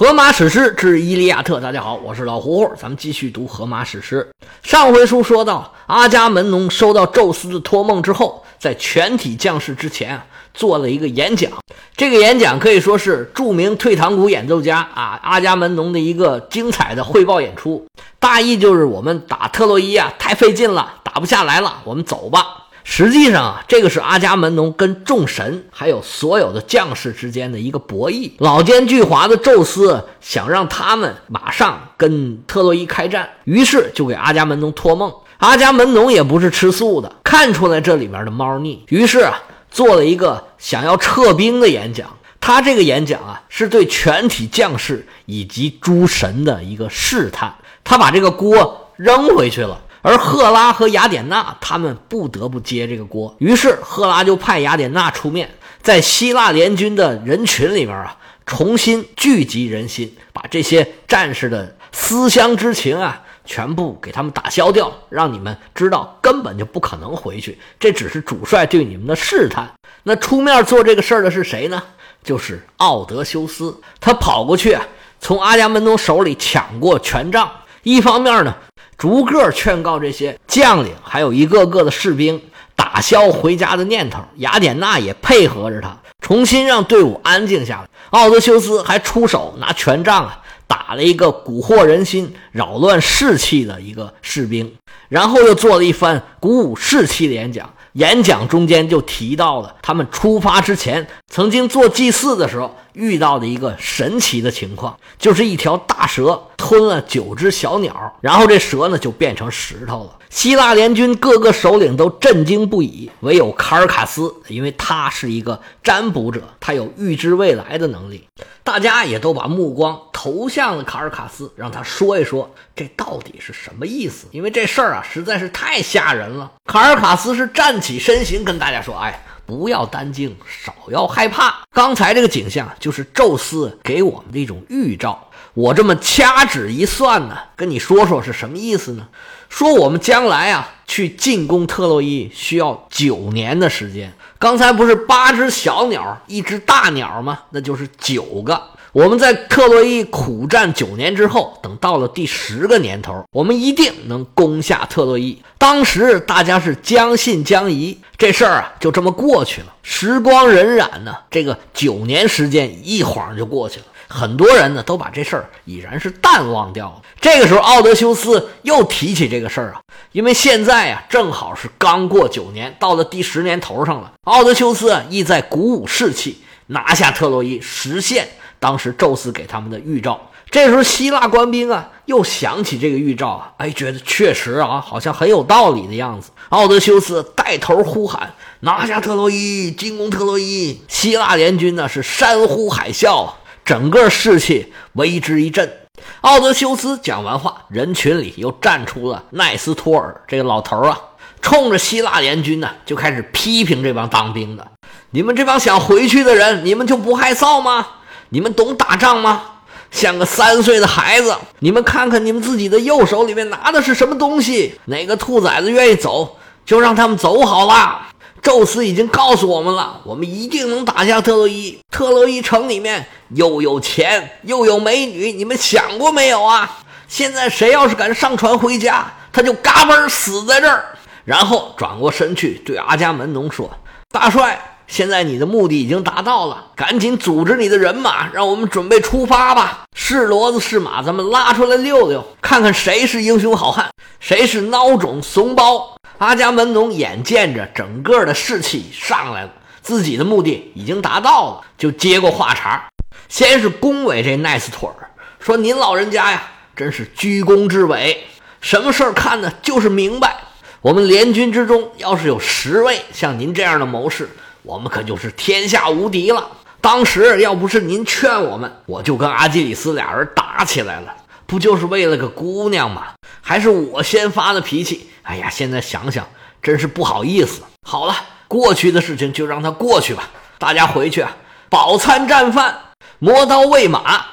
荷马史诗之《伊利亚特》，大家好，我是老胡胡，咱们继续读荷马史诗。上回书说到，阿伽门农收到宙斯的托梦之后，在全体将士之前啊，做了一个演讲。这个演讲可以说是著名退堂鼓演奏家啊阿伽门农的一个精彩的汇报演出。大意就是我们打特洛伊啊，太费劲了，打不下来了，我们走吧。实际上啊，这个是阿伽门农跟众神还有所有的将士之间的一个博弈。老奸巨猾的宙斯想让他们马上跟特洛伊开战，于是就给阿伽门农托梦。阿伽门农也不是吃素的，看出来这里面的猫腻，于是啊，做了一个想要撤兵的演讲。他这个演讲啊，是对全体将士以及诸神的一个试探。他把这个锅扔回去了。而赫拉和雅典娜他们不得不接这个锅，于是赫拉就派雅典娜出面，在希腊联军的人群里面啊，重新聚集人心，把这些战士的思乡之情啊，全部给他们打消掉，让你们知道根本就不可能回去，这只是主帅对你们的试探。那出面做这个事儿的是谁呢？就是奥德修斯，他跑过去，从阿伽门农手里抢过权杖，一方面呢。逐个劝告这些将领，还有一个个的士兵，打消回家的念头。雅典娜也配合着他，重新让队伍安静下来。奥德修斯还出手拿权杖啊，打了一个蛊惑人心、扰乱士气的一个士兵，然后又做了一番鼓舞士气的演讲。演讲中间就提到了他们出发之前曾经做祭祀的时候遇到的一个神奇的情况，就是一条大蛇吞了九只小鸟，然后这蛇呢就变成石头了。希腊联军各个首领都震惊不已，唯有卡尔卡斯，因为他是一个占卜者，他有预知未来的能力。大家也都把目光投向了卡尔卡斯，让他说一说这到底是什么意思。因为这事儿啊实在是太吓人了。卡尔卡斯是站起身形，跟大家说：“哎，不要担惊，少要害怕。刚才这个景象就是宙斯给我们的一种预兆。我这么掐指一算呢，跟你说说是什么意思呢？”说我们将来啊去进攻特洛伊需要九年的时间。刚才不是八只小鸟，一只大鸟吗？那就是九个。我们在特洛伊苦战九年之后，等到了第十个年头，我们一定能攻下特洛伊。当时大家是将信将疑，这事儿啊就这么过去了。时光荏苒呢，这个九年时间一晃就过去了。很多人呢都把这事儿已然是淡忘掉了。这个时候，奥德修斯又提起这个事儿啊，因为现在啊正好是刚过九年，到了第十年头上了。奥德修斯啊意在鼓舞士气，拿下特洛伊，实现当时宙斯给他们的预兆。这时候，希腊官兵啊又想起这个预兆啊，哎，觉得确实啊好像很有道理的样子。奥德修斯带头呼喊：“拿下特洛伊，进攻特洛伊！”希腊联军呢是山呼海啸。整个士气为之一振。奥德修斯讲完话，人群里又站出了奈斯托尔这个老头啊，冲着希腊联军呢就开始批评这帮当兵的：“你们这帮想回去的人，你们就不害臊吗？你们懂打仗吗？像个三岁的孩子！你们看看你们自己的右手里面拿的是什么东西？哪个兔崽子愿意走，就让他们走好了。”宙斯已经告诉我们了，我们一定能打下特洛伊。特洛伊城里面又有钱又有美女，你们想过没有啊？现在谁要是敢上船回家，他就嘎嘣死在这儿。然后转过身去对阿伽门农说：“大帅，现在你的目的已经达到了，赶紧组织你的人马，让我们准备出发吧。是骡子是马，咱们拉出来溜溜，看看谁是英雄好汉，谁是孬种怂包。”阿伽门农眼见着整个的士气上来了，自己的目的已经达到了，就接过话茬，先是恭维这奈斯托尔，说：“您老人家呀，真是居功至伟，什么事儿看呢就是明白。我们联军之中要是有十位像您这样的谋士，我们可就是天下无敌了。当时要不是您劝我们，我就跟阿基里斯俩人打起来了，不就是为了个姑娘吗？还是我先发的脾气。”哎呀，现在想想真是不好意思。好了，过去的事情就让它过去吧。大家回去啊，饱餐战饭，磨刀喂马，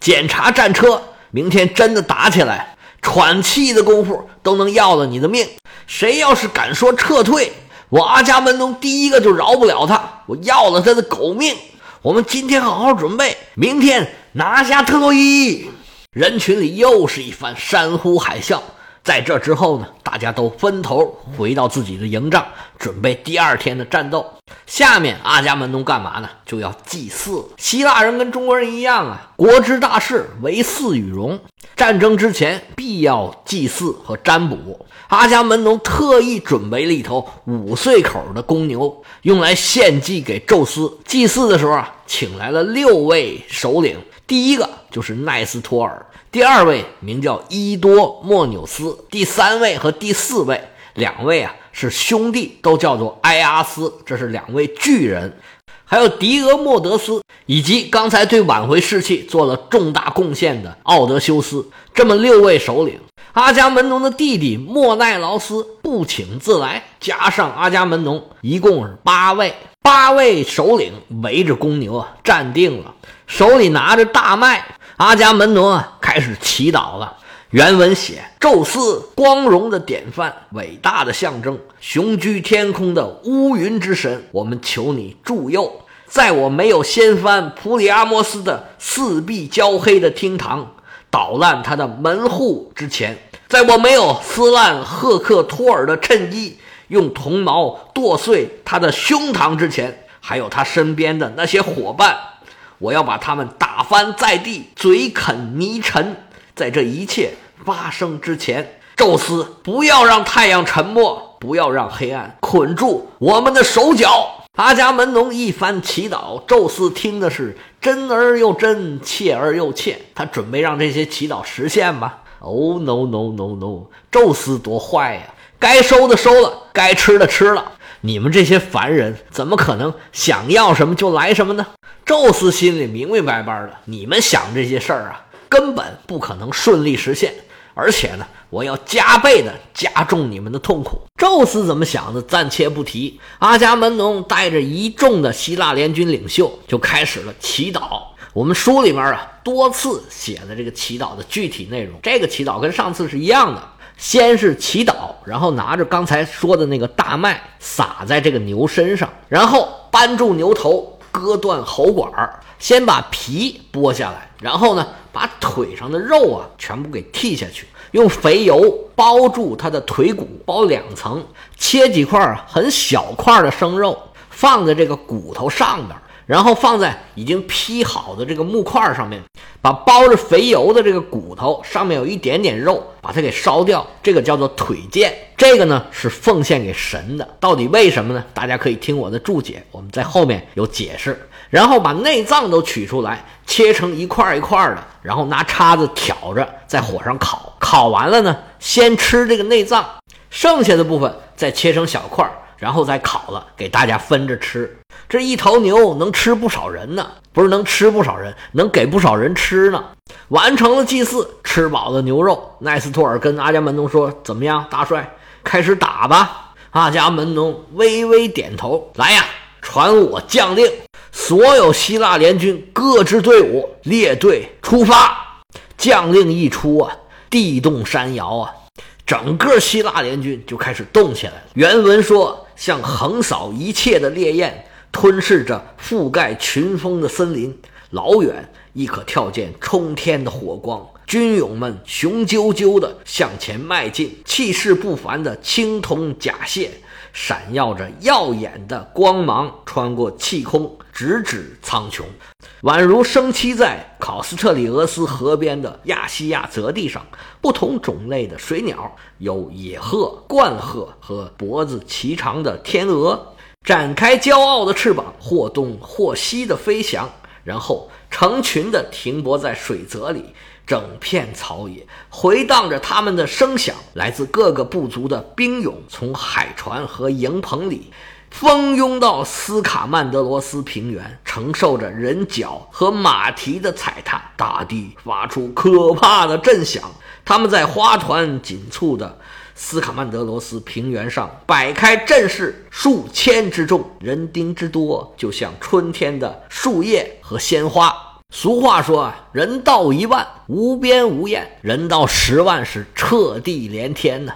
检查战车。明天真的打起来，喘气的功夫都能要了你的命。谁要是敢说撤退，我阿伽门农第一个就饶不了他，我要了他的狗命。我们今天好好准备，明天拿下特洛伊！人群里又是一番山呼海啸。在这之后呢，大家都分头回到自己的营帐，准备第二天的战斗。下面阿伽门农干嘛呢？就要祭祀。希腊人跟中国人一样啊，国之大事，唯祀与戎。战争之前必要祭祀和占卜。阿伽门农特意准备了一头五岁口的公牛，用来献祭给宙斯。祭祀的时候啊，请来了六位首领，第一个就是奈斯托尔。第二位名叫伊多莫纽斯，第三位和第四位两位啊是兄弟，都叫做埃阿斯，这是两位巨人，还有狄俄莫德斯，以及刚才对挽回士气做了重大贡献的奥德修斯，这么六位首领。阿伽门农的弟弟莫奈劳斯不请自来，加上阿伽门农，一共是八位，八位首领围着公牛啊站定了，手里拿着大麦。阿伽门农啊，开始祈祷了。原文写：“宙斯，光荣的典范，伟大的象征，雄居天空的乌云之神，我们求你助佑，在我没有掀翻普里阿摩斯的四壁焦黑的厅堂，捣烂他的门户之前，在我没有撕烂赫克托尔的衬衣，用铜矛剁碎他的胸膛之前，还有他身边的那些伙伴。”我要把他们打翻在地，嘴啃泥尘。在这一切发生之前，宙斯不要让太阳沉没，不要让黑暗捆住我们的手脚。阿伽门农一番祈祷，宙斯听的是真而又真，切而又切。他准备让这些祈祷实现吧？Oh no no no no！宙斯多坏呀！该收的收了，该吃的吃了。你们这些凡人怎么可能想要什么就来什么呢？宙斯心里明明白白的，你们想这些事儿啊，根本不可能顺利实现。而且呢，我要加倍的加重你们的痛苦。宙斯怎么想的，暂且不提。阿伽门农带着一众的希腊联军领袖就开始了祈祷。我们书里面啊，多次写的这个祈祷的具体内容，这个祈祷跟上次是一样的。先是祈祷，然后拿着刚才说的那个大麦撒在这个牛身上，然后扳住牛头，割断喉管儿，先把皮剥下来，然后呢，把腿上的肉啊全部给剃下去，用肥油包住他的腿骨，包两层，切几块很小块的生肉放在这个骨头上边。然后放在已经劈好的这个木块上面，把包着肥油的这个骨头上面有一点点肉，把它给烧掉，这个叫做腿腱。这个呢是奉献给神的，到底为什么呢？大家可以听我的注解，我们在后面有解释。然后把内脏都取出来，切成一块一块的，然后拿叉子挑着在火上烤。烤完了呢，先吃这个内脏，剩下的部分再切成小块。然后再烤了，给大家分着吃。这一头牛能吃不少人呢，不是能吃不少人，能给不少人吃呢。完成了祭祀，吃饱了牛肉，奈斯托尔跟阿伽门农说：“怎么样，大帅，开始打吧。”阿伽门农微微点头：“来呀，传我将令，所有希腊联军各支队伍列队出发。”将令一出啊，地动山摇啊。整个希腊联军就开始动起来了。原文说，像横扫一切的烈焰，吞噬着覆盖群峰的森林，老远亦可跳见冲天的火光。军勇们雄赳赳地向前迈进，气势不凡的青铜甲械。闪耀着耀眼的光芒，穿过气空，直指苍穹，宛如生栖在考斯特里俄斯河边的亚细亚泽地上。不同种类的水鸟，有野鹤、冠鹤和脖子颀长的天鹅，展开骄傲的翅膀，或东或西的飞翔，然后成群的停泊在水泽里。整片草野回荡着他们的声响，来自各个部族的兵勇从海船和营棚里蜂拥到斯卡曼德罗斯平原，承受着人脚和马蹄的踩踏，大地发出可怕的震响。他们在花团锦簇的斯卡曼德罗斯平原上摆开阵势，数千之众，人丁之多，就像春天的树叶和鲜花。俗话说啊，人到一万无边无厌，人到十万是彻地连天呢。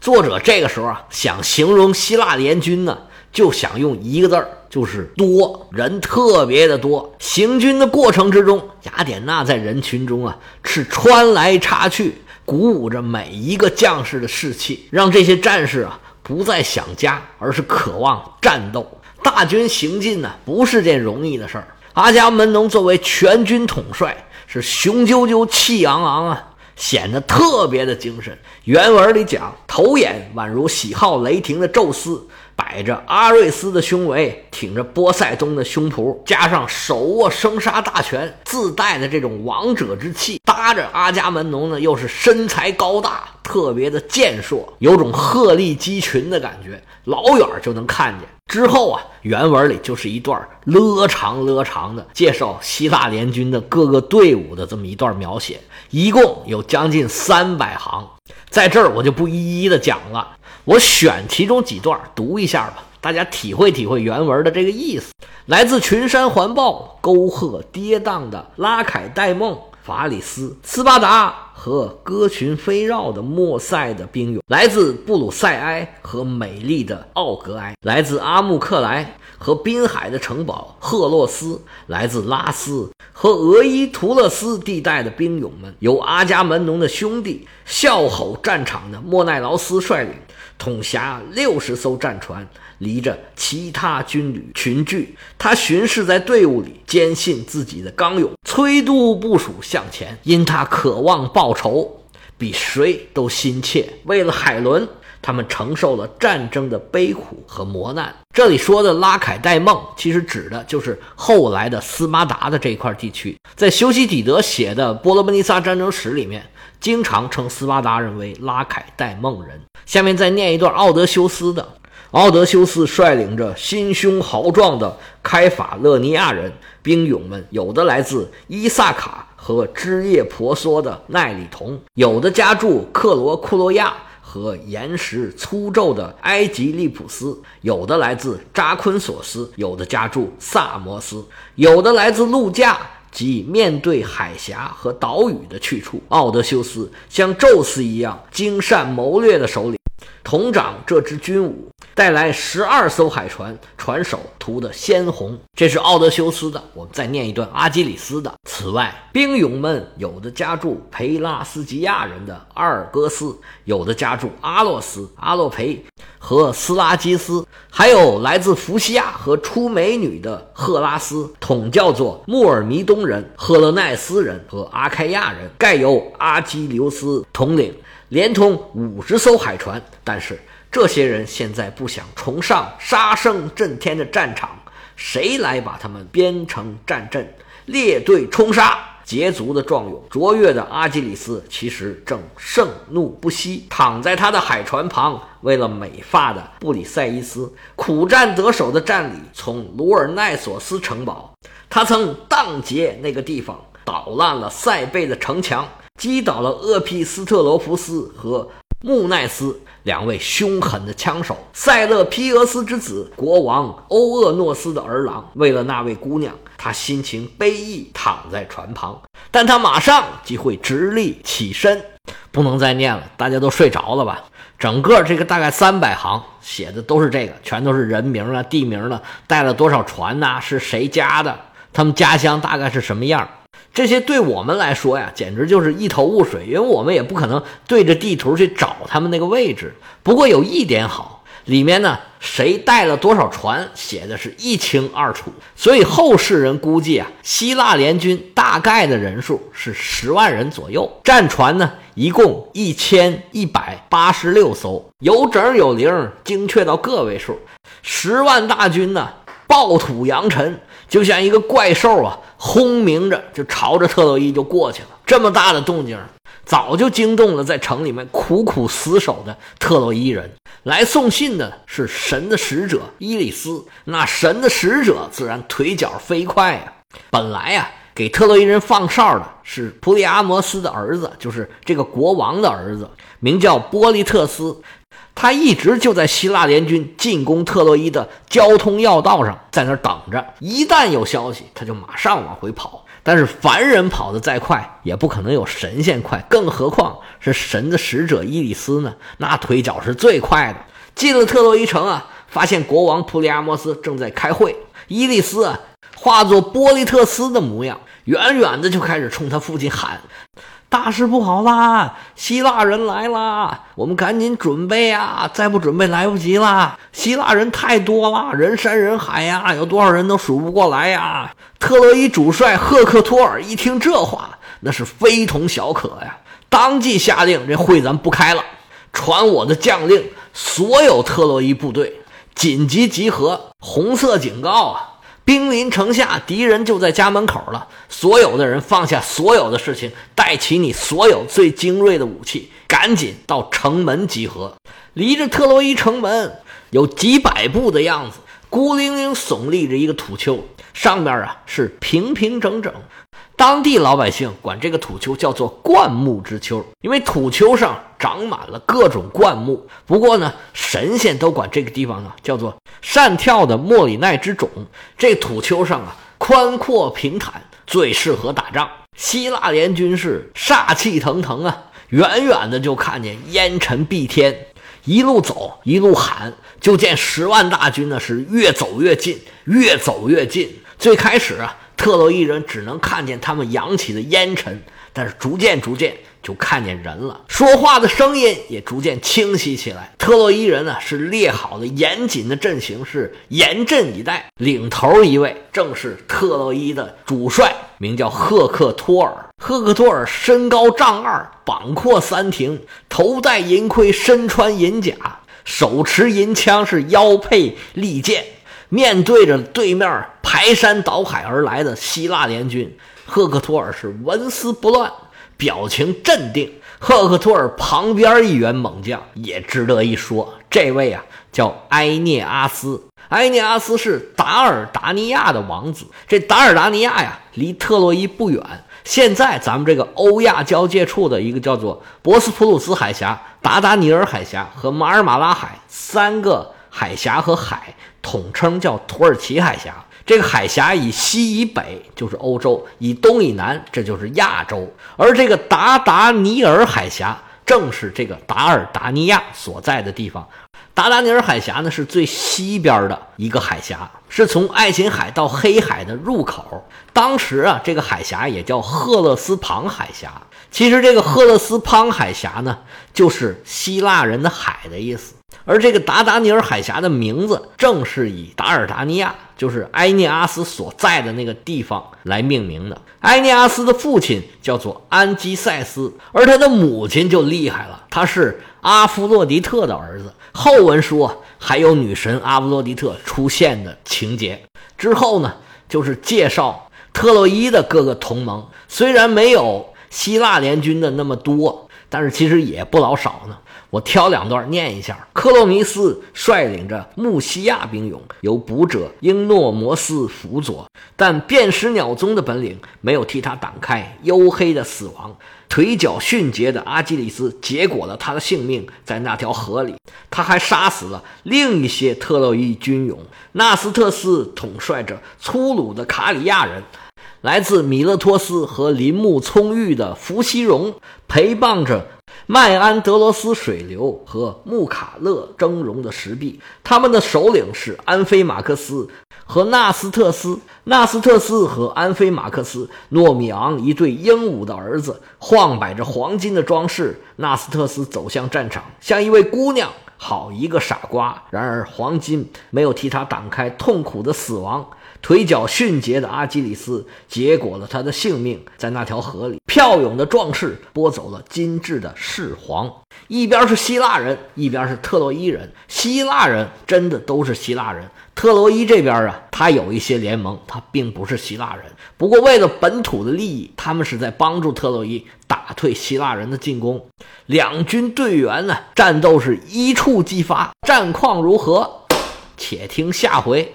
作者这个时候啊，想形容希腊联军呢，就想用一个字儿，就是多人特别的多。行军的过程之中，雅典娜在人群中啊是穿来插去，鼓舞着每一个将士的士气，让这些战士啊不再想家，而是渴望战斗。大军行进呢，不是件容易的事儿。阿伽门农作为全军统帅，是雄赳赳、气昂昂啊。显得特别的精神。原文里讲，头眼宛如喜好雷霆的宙斯，摆着阿瑞斯的胸围，挺着波塞冬的胸脯，加上手握生杀大权，自带的这种王者之气，搭着阿伽门农呢，又是身材高大，特别的健硕，有种鹤立鸡群的感觉，老远就能看见。之后啊，原文里就是一段勒长勒长的介绍希腊联军的各个队伍的这么一段描写，一共有将近三百行，在这儿我就不一一的讲了，我选其中几段读一下吧，大家体会体会原文的这个意思。来自群山环抱、沟壑跌宕的拉凯戴梦。法里斯、斯巴达和歌群飞绕的莫塞的兵勇，来自布鲁塞埃和美丽的奥格埃，来自阿穆克莱和滨海的城堡赫洛斯，来自拉斯和俄伊图勒斯地带的兵勇们，由阿伽门农的兄弟笑吼战场的莫奈劳斯率领，统辖六十艘战船。离着其他军旅群聚，他巡视在队伍里，坚信自己的刚勇，催督部署向前。因他渴望报仇，比谁都心切。为了海伦，他们承受了战争的悲苦和磨难。这里说的拉凯戴梦，其实指的就是后来的斯巴达的这一块地区。在修昔底德写的《波罗奔尼撒战争史》里面，经常称斯巴达人为拉凯戴梦人。下面再念一段奥德修斯的。奥德修斯率领着心胸豪壮的开法勒尼亚人兵勇们，有的来自伊萨卡和枝叶婆娑的奈里同，有的家住克罗库洛亚和岩石粗皱的埃及利普斯，有的来自扎昆索斯，有的家住萨摩斯，有的来自陆架及面对海峡和岛屿的去处。奥德修斯像宙斯一样精善谋略的首领。同掌这支军伍，带来十二艘海船，船首涂的鲜红。这是奥德修斯的。我们再念一段阿基里斯的。此外，兵勇们有的家住培拉斯吉亚人的阿尔戈斯，有的家住阿洛斯、阿洛培和斯拉基斯，还有来自伏西亚和出美女的赫拉斯，统叫做穆尔弥东人、赫勒奈斯人和阿开亚人，盖由阿基留斯统领。连同五十艘海船，但是这些人现在不想重上杀声震天的战场，谁来把他们编成战阵，列队冲杀？捷足的壮勇卓越的阿基里斯其实正盛怒不息，躺在他的海船旁，为了美发的布里塞伊斯苦战得手的战里，从卢尔奈索斯城堡，他曾荡劫那个地方，捣烂了塞贝的城墙。击倒了厄庇斯特罗福斯和穆奈斯两位凶狠的枪手，塞勒皮俄斯之子国王欧厄诺斯的儿郎。为了那位姑娘，他心情悲意，躺在船旁。但他马上即会直立起身，不能再念了，大家都睡着了吧？整个这个大概三百行写的都是这个，全都是人名啊、地名了，带了多少船呐？是谁家的？他们家乡大概是什么样？这些对我们来说呀，简直就是一头雾水，因为我们也不可能对着地图去找他们那个位置。不过有一点好，里面呢谁带了多少船，写的是一清二楚。所以后世人估计啊，希腊联军大概的人数是十万人左右，战船呢一共一千一百八十六艘，有整有零，精确到个位数。十万大军呢，暴土扬尘，就像一个怪兽啊。轰鸣着就朝着特洛伊就过去了，这么大的动静，早就惊动了在城里面苦苦死守的特洛伊人。来送信的是神的使者伊里斯，那神的使者自然腿脚飞快呀。本来呀，给特洛伊人放哨的是普里阿摩斯的儿子，就是这个国王的儿子，名叫波利特斯。他一直就在希腊联军进攻特洛伊的交通要道上，在那儿等着。一旦有消息，他就马上往回跑。但是凡人跑得再快，也不可能有神仙快，更何况是神的使者伊里斯呢？那腿脚是最快的。进了特洛伊城啊，发现国王普里阿摩斯正在开会。伊利斯啊，化作波利特斯的模样，远远的就开始冲他父亲喊：“大事不好啦！希腊人来啦！我们赶紧准备啊！再不准备来不及啦！希腊人太多了，人山人海呀，有多少人都数不过来呀！”特洛伊主帅赫克托尔一听这话，那是非同小可呀，当即下令：“这会咱不开了，传我的将令，所有特洛伊部队。”紧急集合！红色警告啊！兵临城下，敌人就在家门口了。所有的人放下所有的事情，带起你所有最精锐的武器，赶紧到城门集合。离着特洛伊城门有几百步的样子，孤零零耸立着一个土丘，上面啊是平平整整。当地老百姓管这个土丘叫做灌木之丘，因为土丘上长满了各种灌木。不过呢，神仙都管这个地方啊叫做善跳的莫里奈之冢。这土丘上啊宽阔平坦，最适合打仗。希腊联军是煞气腾腾啊，远远的就看见烟尘蔽天，一路走一路喊，就见十万大军呢是越走越近，越走越近。最开始啊。特洛伊人只能看见他们扬起的烟尘，但是逐渐逐渐就看见人了，说话的声音也逐渐清晰起来。特洛伊人呢是列好了严谨的阵型，是严阵以待。领头一位正是特洛伊的主帅，名叫赫克托尔。赫克托尔身高丈二，膀阔三庭，头戴银盔，身穿银甲，手持银枪，是腰佩利剑。面对着对面排山倒海而来的希腊联军，赫克托尔是纹丝不乱，表情镇定。赫克托尔旁边一员猛将也值得一说，这位啊叫埃涅阿斯。埃涅阿斯是达尔达尼亚的王子。这达尔达尼亚呀，离特洛伊不远。现在咱们这个欧亚交界处的一个叫做博斯普鲁斯海峡、达达尼尔海峡和马尔马拉海三个海峡和海。统称叫土耳其海峡，这个海峡以西以北就是欧洲，以东以南这就是亚洲。而这个达达尼尔海峡正是这个达尔达尼亚所在的地方。达达尼尔海峡呢是最西边的一个海峡，是从爱琴海到黑海的入口。当时啊，这个海峡也叫赫勒斯旁海峡。其实这个赫勒斯旁海峡呢，就是希腊人的海的意思。而这个达达尼尔海峡的名字，正是以达尔达尼亚，就是埃涅阿斯所在的那个地方来命名的。埃涅阿斯的父亲叫做安基塞斯，而他的母亲就厉害了，他是阿弗洛狄特的儿子。后文说还有女神阿弗洛狄特出现的情节。之后呢，就是介绍特洛伊的各个同盟，虽然没有希腊联军的那么多，但是其实也不老少呢。我挑两段念一下。克洛尼斯率领着穆西亚兵勇，由捕者英诺摩斯辅佐，但辨识鸟踪的本领没有替他挡开黝黑的死亡。腿脚迅捷的阿基里斯结果了他的性命在那条河里。他还杀死了另一些特洛伊军勇。纳斯特斯统帅着粗鲁的卡里亚人，来自米勒托斯和林木葱郁的伏羲戎陪伴着。迈安德罗斯水流和穆卡勒峥嵘的石壁，他们的首领是安菲马克斯和纳斯特斯。纳斯特斯和安菲马克斯，诺米昂一对英武的儿子，晃摆着黄金的装饰。纳斯特斯走向战场，像一位姑娘，好一个傻瓜。然而黄金没有替他挡开痛苦的死亡。腿脚迅捷的阿基里斯结果了他的性命，在那条河里，骠勇的壮士拨走了精致的士皇。一边是希腊人，一边是特洛伊人。希腊人真的都是希腊人，特洛伊这边啊，他有一些联盟，他并不是希腊人。不过为了本土的利益，他们是在帮助特洛伊打退希腊人的进攻。两军队员呢，战斗是一触即发，战况如何？且听下回。